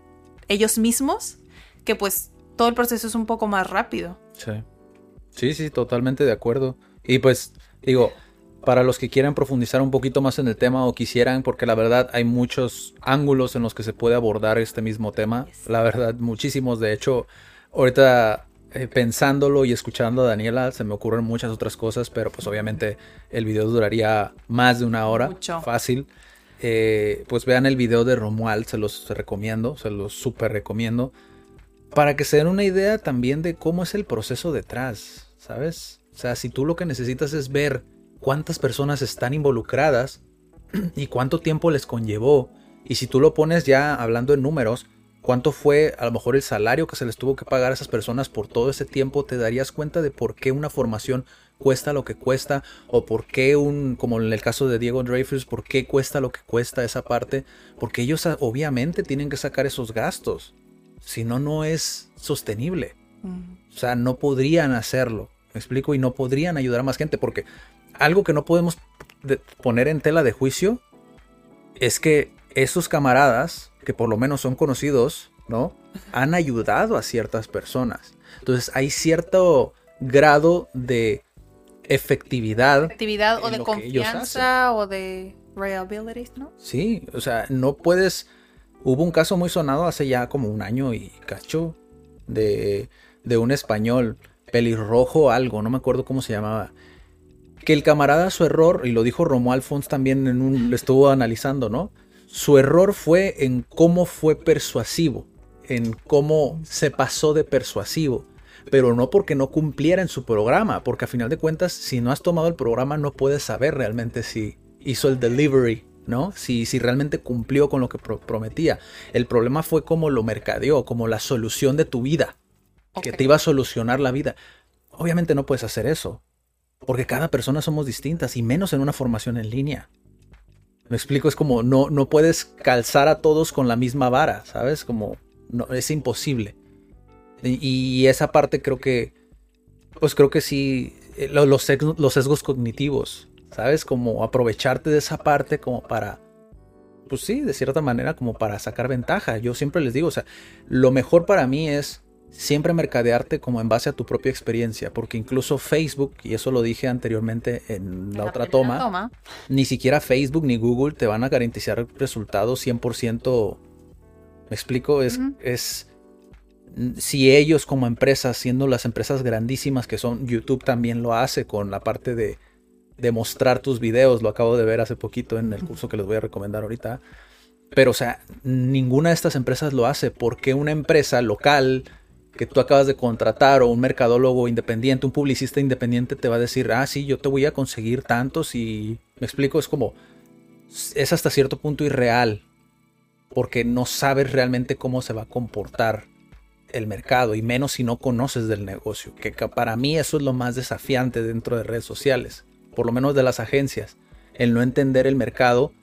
ellos mismos, que pues todo el proceso es un poco más rápido. Sí. Sí, sí, totalmente de acuerdo. Y pues, digo, para los que quieran profundizar un poquito más en el tema o quisieran, porque la verdad hay muchos ángulos en los que se puede abordar este mismo tema. La verdad, muchísimos. De hecho, ahorita eh, pensándolo y escuchando a Daniela, se me ocurren muchas otras cosas, pero pues obviamente el video duraría más de una hora. Mucho. Fácil. Eh, pues vean el video de Romuald, se los recomiendo, se los súper recomiendo. Para que se den una idea también de cómo es el proceso detrás, ¿sabes? O sea, si tú lo que necesitas es ver cuántas personas están involucradas y cuánto tiempo les conllevó. Y si tú lo pones ya hablando en números, cuánto fue a lo mejor el salario que se les tuvo que pagar a esas personas por todo ese tiempo, te darías cuenta de por qué una formación cuesta lo que cuesta o por qué un, como en el caso de Diego Dreyfus, por qué cuesta lo que cuesta esa parte, porque ellos ah, obviamente tienen que sacar esos gastos, si no, no es sostenible. O sea, no podrían hacerlo, me explico, y no podrían ayudar a más gente, porque algo que no podemos poner en tela de juicio es que esos camaradas, que por lo menos son conocidos, ¿no? Han ayudado a ciertas personas. Entonces hay cierto grado de efectividad. Efectividad o de confianza o de reliability, ¿no? Sí, o sea, no puedes... Hubo un caso muy sonado hace ya como un año y cacho de, de un español, pelirrojo algo, no me acuerdo cómo se llamaba, que el camarada su error, y lo dijo Romo Alfons también en un, lo estuvo analizando, ¿no? Su error fue en cómo fue persuasivo, en cómo se pasó de persuasivo, pero no porque no cumpliera en su programa, porque a final de cuentas, si no has tomado el programa, no puedes saber realmente si hizo el delivery, ¿no? Si, si realmente cumplió con lo que prometía. El problema fue cómo lo mercadeó, como la solución de tu vida, que te iba a solucionar la vida. Obviamente no puedes hacer eso. Porque cada persona somos distintas y menos en una formación en línea. Me explico, es como no, no puedes calzar a todos con la misma vara, ¿sabes? Como no, es imposible. Y, esa parte creo que, pues creo que sí, eh, los, los sesgos cognitivos, ¿sabes? Como aprovecharte de esa parte como para, pues sí, de cierta manera como para sacar ventaja. Yo siempre les digo, o sea, lo mejor para mí es siempre mercadearte como en base a tu propia experiencia, porque incluso Facebook, y eso lo dije anteriormente en la, otra toma, ni siquiera Facebook ni Google te van a garantizar resultados 100%, me explico, es, es si ellos como empresas, siendo las empresas grandísimas que son, YouTube también lo hace con la parte de, de mostrar tus videos, lo acabo de ver hace poquito en el curso que les voy a recomendar ahorita. Pero, o sea, ninguna de estas empresas lo hace. Porque una empresa local que tú acabas de contratar o un mercadólogo independiente, un publicista independiente te va a decir, ah, sí, yo te voy a conseguir tantos y me explico, es como, es hasta cierto punto irreal, porque no sabes realmente cómo se va a comportar el mercado y menos si no conoces del negocio, que para mí eso es lo más desafiante dentro de redes sociales, por lo menos de las agencias, el no entender el mercado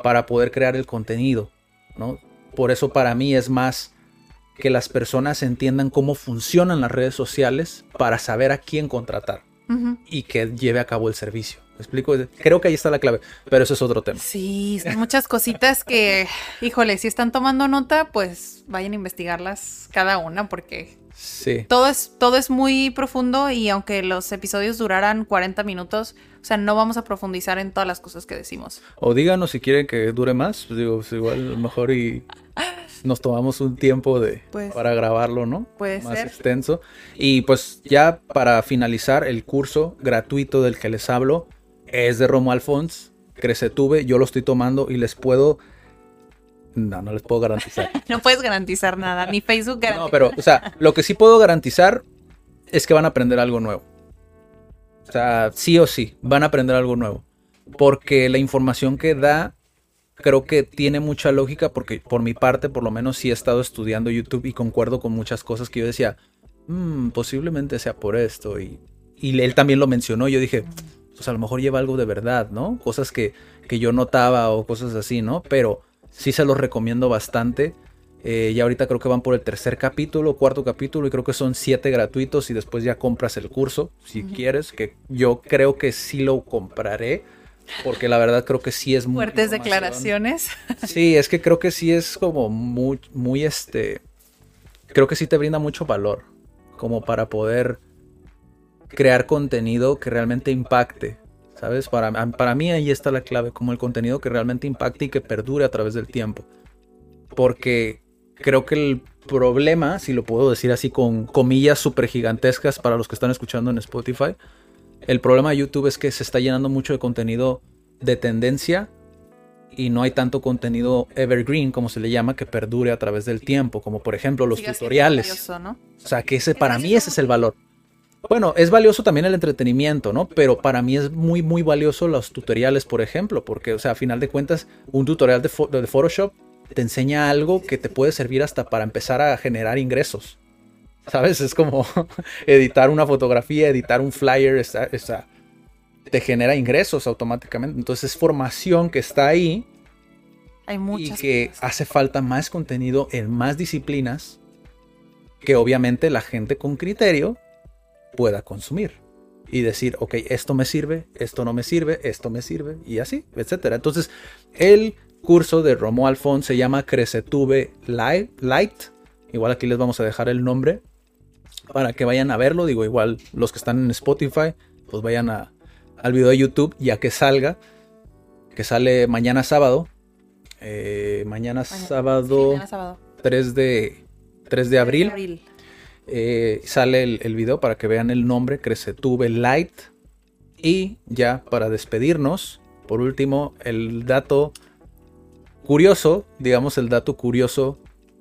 para poder crear el contenido, ¿no? Por eso para mí es más que las personas entiendan cómo funcionan las redes sociales para saber a quién contratar y que lleve a cabo el servicio. ¿Me explico? Creo que ahí está la clave, pero eso es otro tema. Sí, son muchas cositas que, híjole, si están tomando nota, pues vayan a investigarlas cada una porque sí. todo, es, todo es muy profundo y aunque los episodios duraran 40 minutos, o sea, no vamos a profundizar en todas las cosas que decimos. O díganos si quieren que dure más, pues digo, pues igual mejor y nos tomamos un tiempo de, Pues, para grabarlo, ¿no? puede Más ser. extenso. Y pues ya para finalizar, el curso gratuito del que les hablo es de Romo Alfons, Crecetube. Yo lo estoy tomando y les puedo... No, no les puedo garantizar. No puedes garantizar nada, ni Facebook garantiza. No, pero, o sea, lo que sí puedo garantizar es que van a aprender algo nuevo. O sea, sí o sí, van a aprender algo nuevo. Porque la información que da, creo que tiene mucha lógica, porque por mi parte, por lo menos, sí he estado estudiando YouTube y concuerdo con muchas cosas que yo decía, "Mm, posiblemente sea por esto. Y, y él también lo mencionó. y Yo dije, pues a lo mejor lleva algo de verdad, ¿no? Cosas que, que yo notaba o cosas así, ¿no? Pero sí se los recomiendo bastante. Eh, ya ahorita creo que van por el tercer capítulo, cuarto capítulo, y creo que son siete gratuitos y después ya compras el curso, si quieres, que yo creo que sí lo compraré, porque la verdad creo que sí es muy... Fuertes declaraciones. Sí, es que creo que sí es como muy, muy este... Creo que sí te brinda mucho valor, como para poder crear contenido que realmente impacte, ¿sabes? Para, para mí ahí está la clave, como el contenido que realmente impacte y que perdure a través del tiempo. Porque creo que el problema, si lo puedo decir así con comillas súper gigantescas para los que están escuchando en Spotify, el problema de YouTube es que se está llenando mucho de contenido de tendencia y no hay tanto contenido evergreen, como se le llama, que perdure a través del tiempo, como por ejemplo los Siga tutoriales. valioso, ¿no? O sea, que ese para mí ese es el valor. Bueno, es valioso también el entretenimiento, ¿no? Pero para mí es muy, muy valioso los tutoriales, por ejemplo, porque, o sea, a final de cuentas, un tutorial de, Photoshop te enseña algo que te puede servir hasta para empezar a generar ingresos. ¿Sabes? Es como editar una fotografía, editar un flyer, está, está- te genera ingresos automáticamente. Entonces es formación que está ahí Hay y muchas que cosas. hace falta más contenido en más disciplinas que obviamente la gente con criterio pueda consumir y decir, ok, esto me sirve, esto no me sirve, esto me sirve y así, etcétera. Entonces, el curso de Romo Alfón se llama Crecetube Light, Light. Igual aquí les vamos a dejar el nombre para que vayan a verlo. Digo, igual los que están en Spotify, pues vayan a- al video de YouTube ya que salga, que sale mañana sábado. Eh, mañana, Mañana- sábado, Sí, mañana sábado. 3 de 3 de abril. Abril. Eh, sale el, el video para que vean el nombre, Crecetube Light. Y ya para despedirnos, por último, el dato curioso, digamos el dato curioso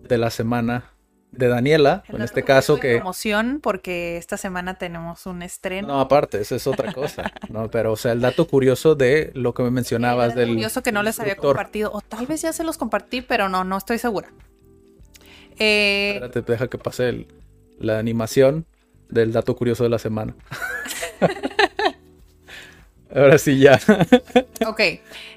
de la semana de Daniela, en este caso que... promoción porque esta semana tenemos un estreno. No, aparte, esa es otra cosa, ¿no? Pero, o sea, el dato curioso de lo que me mencionabas del... curioso que no les había compartido o tal vez ya se los compartí, pero no, no estoy segura. Eh, Espérate, deja que pase el- la animación del dato curioso de la semana. Ahora sí, ya. ok,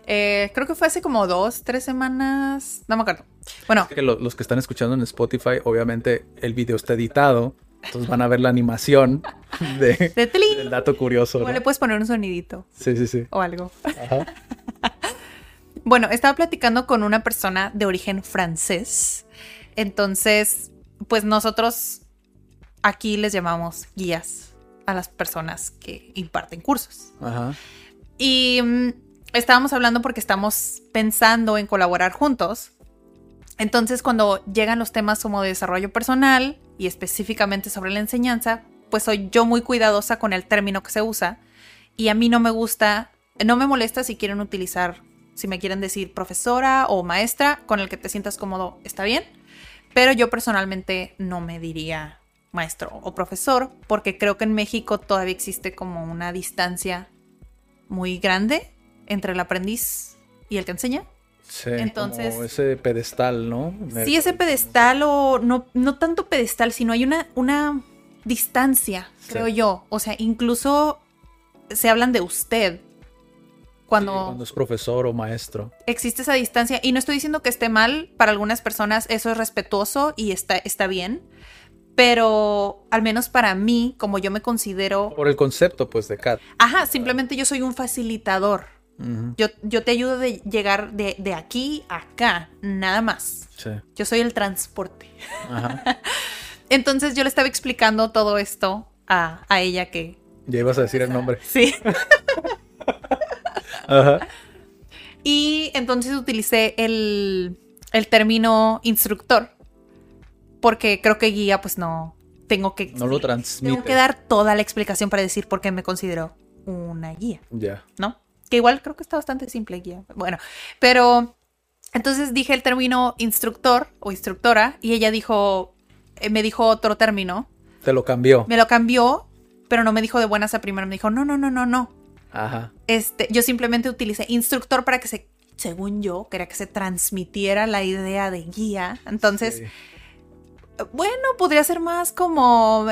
eh, creo que fue hace como dos, tres semanas, no me acuerdo. Bueno, que lo- los que están escuchando en Spotify, obviamente el video está editado, entonces van a ver la animación de, de Tlin. del dato curioso. le puedes poner un sonidito Sí, sí, sí. o algo. Ajá. Bueno, estaba platicando con una persona de origen francés. Entonces, pues nosotros aquí les llamamos guías a las personas que imparten cursos. Ajá. Y mm, estábamos hablando porque estamos pensando en colaborar juntos. Entonces, cuando llegan los temas como de desarrollo personal y específicamente sobre la enseñanza, pues soy yo muy cuidadosa con el término que se usa. Y a mí no me gusta, no me molesta si quieren utilizar, si me quieren decir profesora o maestra, con el que te sientas cómodo, está bien. Pero yo personalmente no me diría maestro o profesor, porque creo que en México todavía existe como una distancia muy grande entre el aprendiz y el que enseña. Sí, Entonces- como ese pedestal, ¿no? Sí, ese pedestal o no, no tanto pedestal, sino hay una, una distancia, Sí. creo yo. O sea, incluso se hablan de usted cuando, Sí, cuando es profesor o maestro. existe esa distancia. Y no estoy diciendo que esté mal, para algunas personas eso es respetuoso y está, está bien. Pero al menos para mí, como yo me considero... Por el concepto, pues, de CAT. Ajá, simplemente yo soy un facilitador. Yo, yo te ayudo de llegar de, de aquí a acá, nada más. Sí. Yo soy el transporte. Ajá. Entonces yo le estaba explicando todo esto a, a ella que... Ya ibas a decir el nombre. Sí. Ajá. Y entonces utilicé el, el término instructor. Porque creo que guía, pues no. Tengo que. No lo transmite. Tengo que dar toda la explicación para decir por qué me considero una guía, Ya. ¿no? Que igual creo que está bastante simple guía. Bueno, pero. Entonces dije el término instructor o instructora y ella dijo. eh, Me dijo otro término. Te lo cambió. Me lo cambió, pero no me dijo de buenas a primeras. Me dijo, no, no, no, no, no. Ajá. Este, yo simplemente utilicé instructor para que se, según yo, quería que se transmitiera la idea de guía. Entonces, Sí. Bueno, podría ser más como...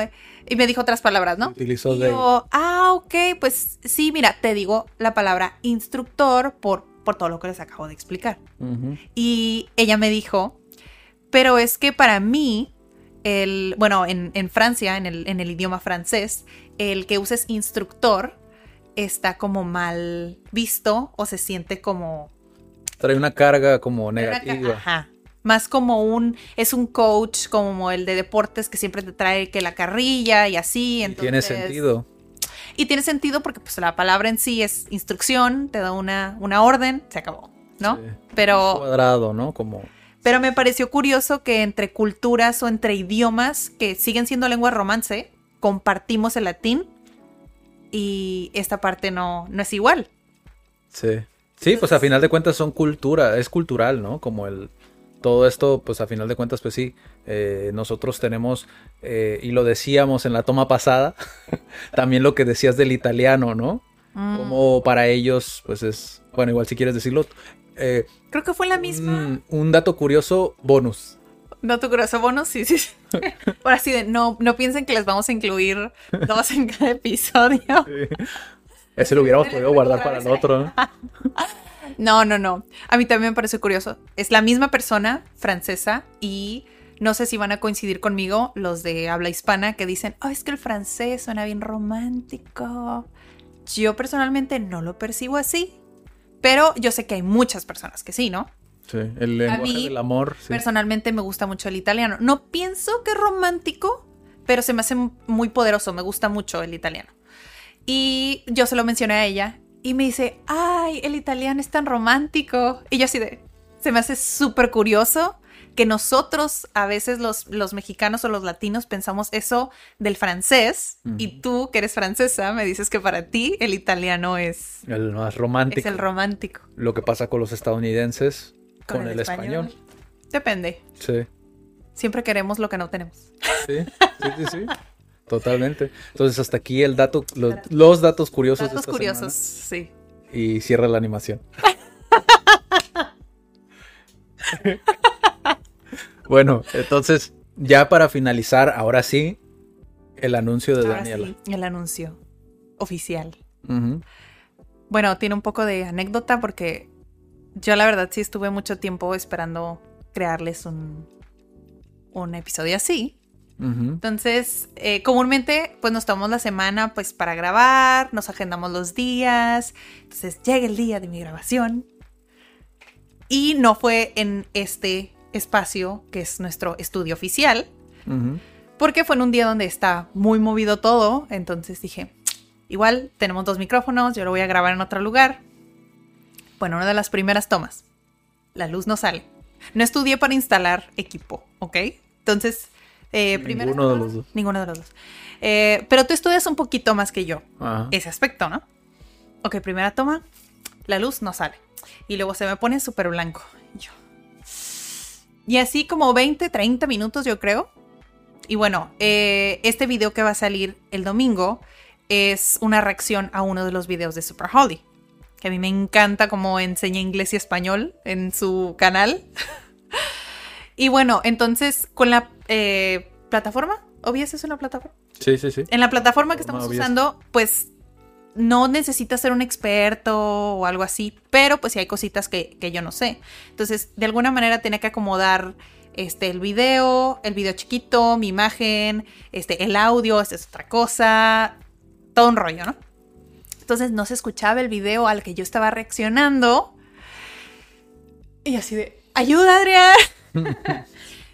Y me dijo otras palabras, ¿no? Utilizó Y de. yo, ah, ok, pues sí, mira, te digo la palabra instructor por, por todo lo que les acabo de explicar. Y ella me dijo, pero es que para mí, el, bueno, en, en Francia, en el, en el idioma francés, el que uses instructor está como mal visto o se siente como... Trae una carga como negativa. Ajá. Más como un, es un coach como el de deportes que siempre te trae que la carrilla y así. Y Entonces, tiene sentido. Y tiene sentido porque pues la palabra en sí es instrucción, te da una, una orden, se acabó, ¿no? Sí. Pero... Cuadrado, ¿no? Como. Pero me pareció curioso que entre culturas o entre idiomas que siguen siendo lengua romance, compartimos el latín y esta parte no, no es igual. Sí. Sí, pues a final de cuentas son cultura, es cultural, ¿no? Como el todo esto, pues a final de cuentas, pues sí, eh, nosotros tenemos, eh, y lo decíamos en la toma pasada, también lo que decías del italiano, ¿no? Mm, Como para ellos, pues es, bueno, igual si quieres decirlo, eh, Creo que fue la misma. un, un dato curioso, bonus. Dato curioso, bono, sí, sí. sí. Ahora sí, de, no, no piensen que les vamos a incluir dos en cada episodio. Ese lo hubiéramos podido guardar para el otro, ¿no? No, no, no. A mí también me parece curioso. Es la misma persona francesa y no sé si van a coincidir conmigo los de habla hispana que dicen, oh, es que el francés suena bien romántico. Yo personalmente no lo percibo así, pero yo sé que hay muchas personas que sí, ¿no? Sí, el lenguaje mí, del amor. sí. Personalmente me gusta mucho el italiano. No pienso que es romántico, pero se me hace muy poderoso. Me gusta mucho el italiano. Y yo se lo mencioné a ella y me dice, ay, el italiano es tan romántico. Y yo así de, se me hace súper curioso que nosotros a veces los, los mexicanos o los latinos pensamos eso del francés y tú que eres francesa me dices que para ti el italiano es, El más es romántico. el romántico. Lo que pasa con los estadounidenses con, el, español. Depende. Sí. Siempre queremos lo que no tenemos. Sí, sí, sí, sí. Totalmente. Entonces, hasta aquí el dato, los, los datos curiosos de Datos esta curiosos, sí. Y cierra la animación. bueno, entonces, ya para finalizar, ahora sí, el anuncio de Ahora Daniela. sí, el anuncio oficial. Bueno, tiene un poco de anécdota porque yo la verdad sí estuve mucho tiempo esperando crearles un, un episodio así. Entonces, eh, comúnmente pues nos tomamos la semana pues para grabar, nos agendamos los días, entonces llega el día de mi grabación y no fue en este espacio que es nuestro estudio oficial, porque fue en un día donde está muy movido todo, entonces dije, igual tenemos dos micrófonos, yo lo voy a grabar en otro lugar. Bueno, una de las primeras tomas, la luz no sale. No estudié para instalar equipo, ¿ok? Entonces, eh, primeras Ninguno de los dos. Ninguno de los dos. Eh, pero tú estudias un poquito más que yo, Ajá. ese aspecto, ¿no? Ok, primera toma, la luz no sale. Y luego se me pone súper blanco. Yo- Y así como 20, 30 minutos, yo creo. Y bueno, eh, este video que va a salir el domingo es una reacción a uno de los videos de Super Holly. Que a mí me encanta cómo enseña inglés y español en su canal. y bueno, entonces con la eh, plataforma, OBS es una plataforma. Sí, sí, sí. En la plataforma que estamos usando, pues no necesitas ser un experto o algo así, pero pues sí hay cositas que, que yo no sé. Entonces, de alguna manera tenía que acomodar este, el video, el video chiquito, mi imagen, este, el audio, esta es otra cosa, todo un rollo, ¿no? Entonces no se escuchaba el video al que yo estaba reaccionando. Y así de, ayuda, Adrián.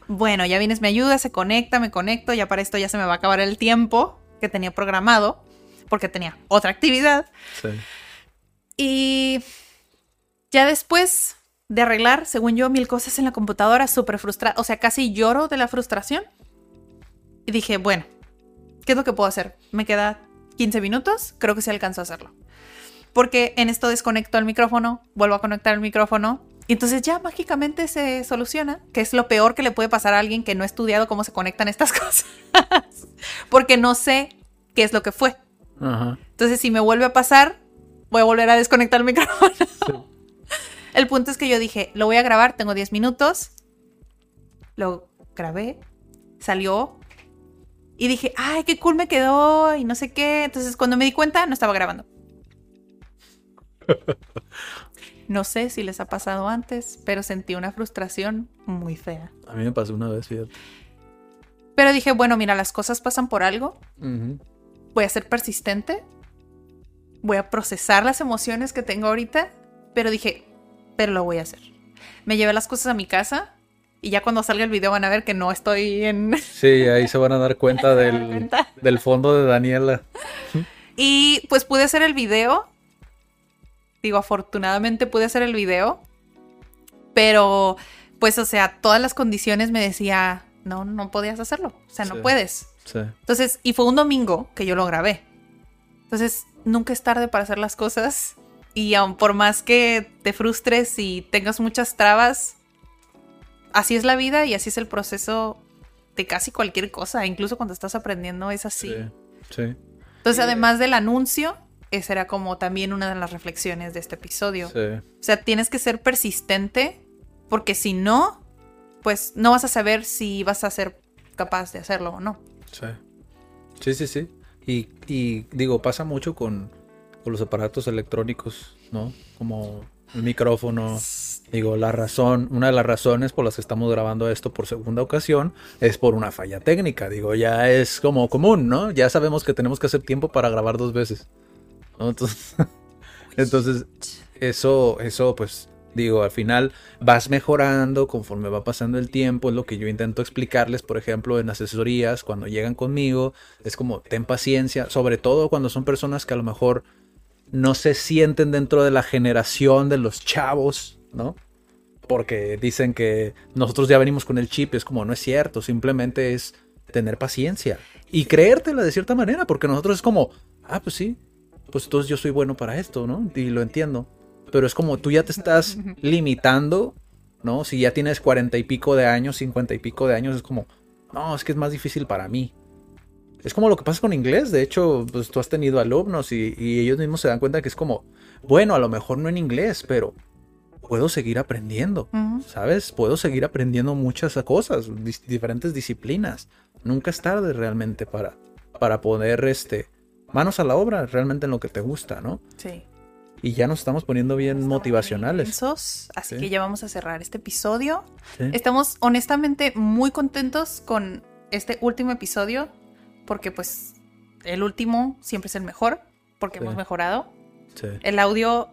bueno, ya vienes, me ayuda, se conecta, me conecto, ya para esto ya se me va a acabar el tiempo que tenía programado, porque tenía otra actividad. Sí. Y ya después de arreglar, según yo, mil cosas en la computadora, súper frustrada, o sea, casi lloro de la frustración. Y dije, bueno, ¿qué es lo que puedo hacer? Me queda 15 minutos, creo que sí alcanzo a hacerlo. Porque en esto desconecto el micrófono, vuelvo a conectar el micrófono. Y entonces ya mágicamente se soluciona, que es lo peor que le puede pasar a alguien que no ha estudiado cómo se conectan estas cosas. Porque no sé qué es lo que fue. Ajá. Entonces, si me vuelve a pasar, voy a volver a desconectar el micrófono. El punto es que yo dije, lo voy a grabar, tengo 10 minutos. Lo grabé, salió. Y dije, ay, qué cool me quedó y no sé qué. Entonces, cuando me di cuenta, no estaba grabando. No sé si les ha pasado antes, pero sentí una frustración muy fea. A mí me pasó una vez, fíjate. Pero dije, bueno, mira, las cosas pasan por algo. Voy a ser persistente, voy a procesar las emociones que tengo ahorita, pero dije, pero lo voy a hacer. Me llevé las cosas a mi casa y ya cuando salga el video van a ver que no estoy en... Sí, ahí se van a dar cuenta del, cuenta. del fondo de Daniela. Y pues pude hacer el video. Digo, afortunadamente pude hacer el video. Pero, pues, o sea, todas las condiciones me decía, no, no podías hacerlo. O sea, no Sí. puedes. Sí. Entonces, y fue un domingo que yo lo grabé. Entonces, nunca es tarde para hacer las cosas. Y aun por más que te frustres y tengas muchas trabas, así es la vida y así es el proceso de casi cualquier cosa. Incluso cuando estás aprendiendo es así. Sí. Sí. Entonces, además del anuncio, esa era como también una de las reflexiones de este episodio. Sí. O sea, tienes que ser persistente porque si no, pues no vas a saber si vas a ser capaz de hacerlo o no. Sí. Sí, sí, sí. Y, y digo, pasa mucho con, con los aparatos electrónicos, ¿no? Como el micrófono. Digo, la razón, una de las razones por las que estamos grabando esto por segunda ocasión es por una falla técnica. Digo, ya es como común, ¿no? Ya sabemos que tenemos que hacer tiempo para grabar dos veces. ¿No? Entonces, entonces eso, eso, pues, digo, al final vas mejorando conforme va pasando el tiempo. Es lo que yo intento explicarles, por ejemplo, en asesorías, cuando llegan conmigo. Es como, ten paciencia, sobre todo cuando son personas que a lo mejor no se sienten dentro de la generación de los chavos, ¿no? Porque dicen que nosotros ya venimos con el chip, es como, no es cierto, simplemente es tener paciencia y creértela de cierta manera, porque nosotros es como, ah, pues sí, pues entonces yo soy bueno para esto, ¿no? Y lo entiendo. Pero es como tú ya te estás limitando, ¿no? Si ya tienes cuarenta y pico de años, cincuenta y pico de años, es como, no, es que es más difícil para mí. Es como lo que pasa con inglés. De hecho, pues tú has tenido alumnos y, y ellos mismos se dan cuenta que es como, bueno, a lo mejor no en inglés, pero puedo seguir aprendiendo. ¿sabes? Puedo seguir aprendiendo muchas cosas, dis- diferentes disciplinas. Nunca es tarde realmente para, para poner este, manos a la obra realmente en lo que te gusta, ¿no? Sí. Y ya nos estamos poniendo bien Estamos motivacionales. intensos, así Sí. que ya vamos a cerrar este episodio. Sí. Estamos honestamente muy contentos con este último episodio porque pues el último siempre es el mejor porque Sí. hemos mejorado. Sí. El audio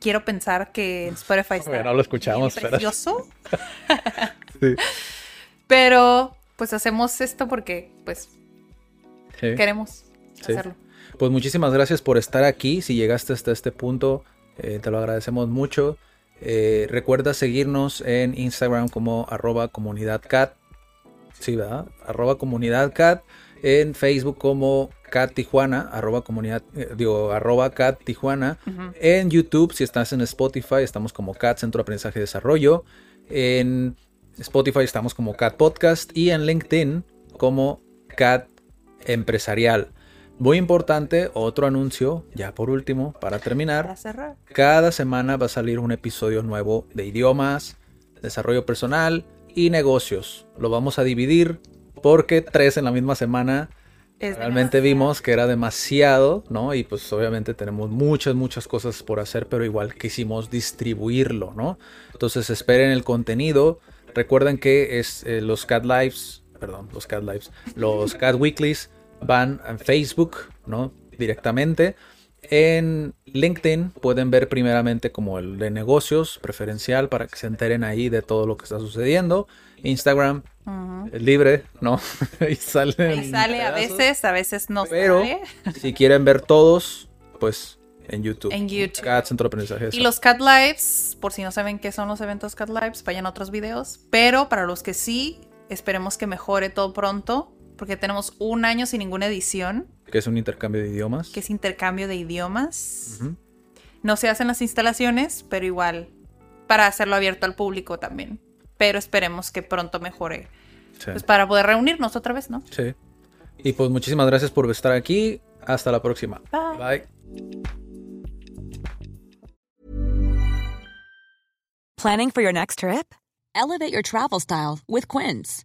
quiero pensar que en Spotify está Bueno, lo escuchamos, bien pero- precioso, Sí. pero pues hacemos esto porque pues queremos Sí. hacerlo. Pues muchísimas gracias por estar aquí. Si llegaste hasta este punto, eh, te lo agradecemos mucho. Eh, recuerda seguirnos en Instagram como arroba comunidadcat. Sí, ¿verdad? Arroba comunidadcat. En Facebook como Cat Tijuana, arroba comunidad, eh, digo, arroba Cat Tijuana. En YouTube, si estás en Spotify, estamos como Cat Centro de Aprendizaje y Desarrollo. En Spotify estamos como Cat Podcast. Y en LinkedIn como CAD Empresarial. Muy importante, otro anuncio, ya por último, para terminar. Para cerrar. Cada semana va a salir un episodio nuevo de idiomas, desarrollo personal y negocios. Lo vamos a dividir porque tres en la misma semana Es realmente demasiado. vimos que era demasiado, ¿no? Y pues obviamente tenemos muchas, muchas cosas por hacer, pero igual quisimos distribuirlo, ¿no? Entonces esperen el contenido. Recuerden que es eh, los Cat Lives, perdón, los Cat Lives, los Cat Weeklies van en Facebook, ¿no? Directamente. En LinkedIn pueden ver primeramente como el de negocios preferencial para que se enteren ahí de todo lo que está sucediendo. Instagram es libre, ¿no? Ahí sale. Sale a veces, a veces no Pero sale. si quieren ver todos, pues en YouTube. En YouTube. CAT Centro de Aprendizaje. Y los Cat Lives, por si no saben qué son los eventos Cat Lives, vayan a otros videos. Pero para los que sí, esperemos que mejore todo pronto, porque tenemos un año sin ninguna edición, Que es un intercambio de idiomas. que es intercambio de idiomas. No se hacen las instalaciones, pero igual para hacerlo abierto al público también. Pero esperemos que pronto mejore. Sí. Pues para poder reunirnos otra vez, ¿no? Sí. Y pues muchísimas gracias por estar aquí. Hasta la próxima. Bye. Bye. Planning for your next trip? Elevate your travel style with Quince.